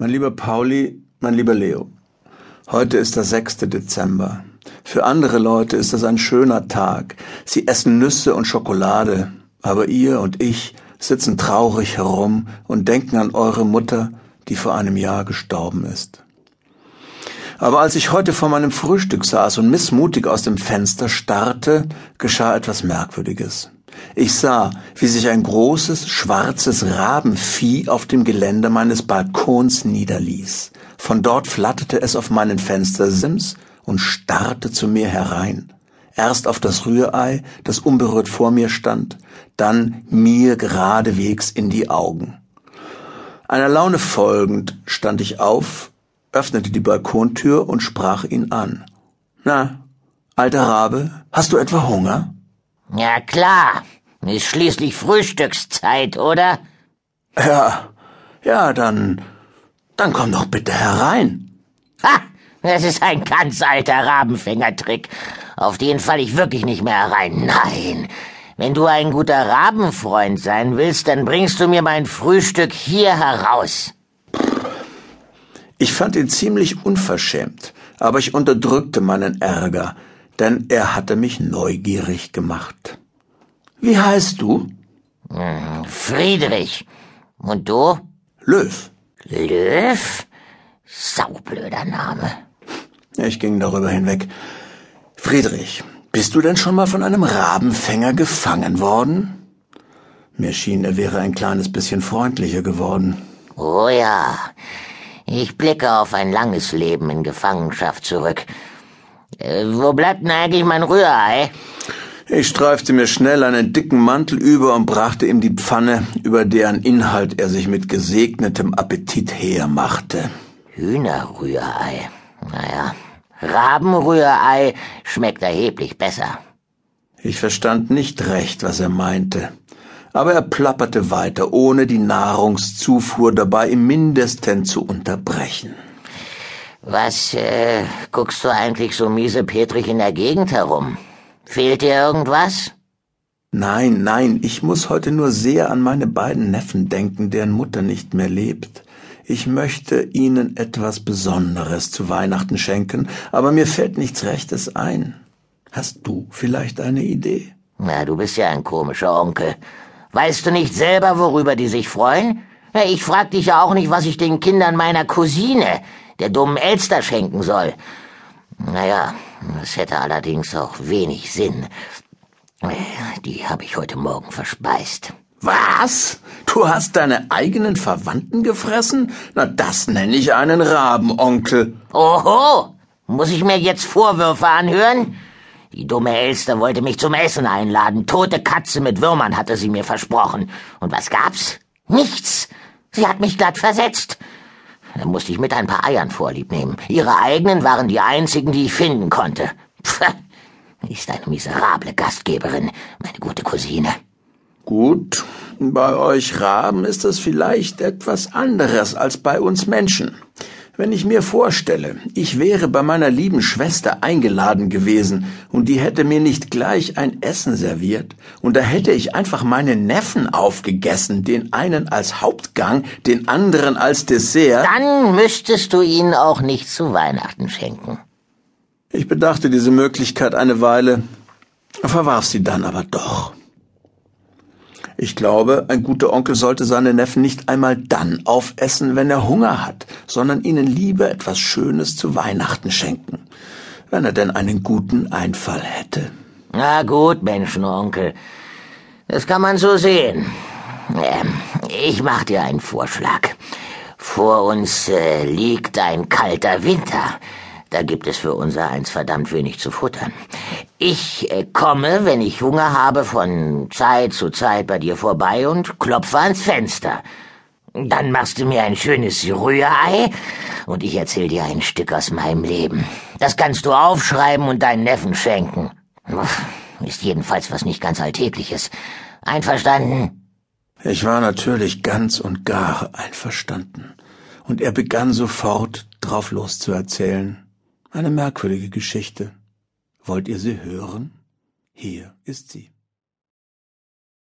Mein lieber Pauli, mein lieber Leo, heute ist der 6. Dezember. Für andere Leute ist das ein schöner Tag. Sie essen Nüsse und Schokolade, aber ihr und ich sitzen traurig herum und denken an eure Mutter, die vor einem Jahr gestorben ist. Aber als ich heute vor meinem Frühstück saß und missmutig aus dem Fenster starrte, geschah etwas Merkwürdiges. Ich sah, wie sich ein großes, schwarzes Rabenvieh auf dem Geländer meines Balkons niederließ. Von dort flatterte es auf meinen Fenstersims und starrte zu mir herein. Erst auf das Rührei, das unberührt vor mir stand, dann mir geradewegs in die Augen. Einer Laune folgend stand ich auf, öffnete die Balkontür und sprach ihn an. Na, alter Rabe, hast du etwa Hunger? Ja klar, ist schließlich Frühstückszeit, oder? Ja, ja, dann, dann komm doch bitte herein. Ha, das ist ein ganz alter Rabenfängertrick. Auf den falle ich wirklich nicht mehr herein. Nein. Wenn du ein guter Rabenfreund sein willst, dann bringst du mir mein Frühstück hier heraus. Ich fand ihn ziemlich unverschämt, aber ich unterdrückte meinen Ärger, denn er hatte mich neugierig gemacht. Wie heißt du? Hm, Friedrich. Und du? Löw. Löw? Saublöder Name. Ich ging darüber hinweg. Friedrich, bist du denn schon mal von einem Rabenfänger gefangen worden? Mir schien, er wäre ein kleines bisschen freundlicher geworden. Oh ja, ich blicke auf ein langes Leben in Gefangenschaft zurück. Äh, wo bleibt denn eigentlich mein Rührei? Ich streifte mir schnell einen dicken Mantel über und brachte ihm die Pfanne, über deren Inhalt er sich mit gesegnetem Appetit hermachte. Hühnerrührei. Naja, Rabenrührei schmeckt erheblich besser. Ich verstand nicht recht, was er meinte, aber er plapperte weiter, ohne die Nahrungszufuhr dabei im mindesten zu unterbrechen. Was äh, guckst du eigentlich so miesepetrig in der Gegend herum? Fehlt dir irgendwas? Nein, nein, ich muss heute nur sehr an meine beiden Neffen denken, deren Mutter nicht mehr lebt. Ich möchte ihnen etwas Besonderes zu Weihnachten schenken, aber mir fällt nichts Rechtes ein. Hast du vielleicht eine Idee? Na, du bist ja ein komischer Onkel. Weißt du nicht selber, worüber die sich freuen? Ich frag dich ja auch nicht, was ich den Kindern meiner Cousine, der dummen Elster, schenken soll. Naja, das hätte allerdings auch wenig Sinn. Die habe ich heute Morgen verspeist. Was? Du hast deine eigenen Verwandten gefressen? Na, das nenne ich einen Rabenonkel. Oho! Muss ich mir jetzt Vorwürfe anhören? Die dumme Elster wollte mich zum Essen einladen. Tote Katze mit Würmern hatte sie mir versprochen. Und was gab's? Nichts. Sie hat mich glatt versetzt. Musste ich mit ein paar Eiern vorlieb nehmen. Ihre eigenen waren die einzigen, die ich finden konnte. Pff, ist eine miserable Gastgeberin, meine gute Cousine. Gut, bei euch Raben ist es vielleicht etwas anderes als bei uns Menschen. Wenn ich mir vorstelle, ich wäre bei meiner lieben Schwester eingeladen gewesen und die hätte mir nicht gleich ein Essen serviert und da hätte ich einfach meinen Neffen aufgegessen, den einen als Hauptgang, den anderen als Dessert. Dann müsstest du ihn auch nicht zu Weihnachten schenken. Ich bedachte diese Möglichkeit eine Weile, verwarf sie dann aber doch. Ich glaube, ein guter Onkel sollte seine Neffen nicht einmal dann aufessen, wenn er Hunger hat, sondern ihnen lieber etwas Schönes zu Weihnachten schenken, wenn er denn einen guten Einfall hätte. Na gut, Menschenonkel. Das kann man so sehen. Ähm, ich mach dir einen Vorschlag. Vor uns äh, liegt ein kalter Winter. Da gibt es für unser eins verdammt wenig zu futtern. Ich äh, komme, wenn ich Hunger habe, von Zeit zu Zeit bei dir vorbei und klopfe ans Fenster. Dann machst du mir ein schönes Rührei und ich erzähl dir ein Stück aus meinem Leben. Das kannst du aufschreiben und deinen Neffen schenken. Ist jedenfalls was nicht ganz Alltägliches. Einverstanden? Ich war natürlich ganz und gar einverstanden. Und er begann sofort drauf loszuerzählen. Eine merkwürdige Geschichte. Wollt ihr sie hören? Hier ist sie.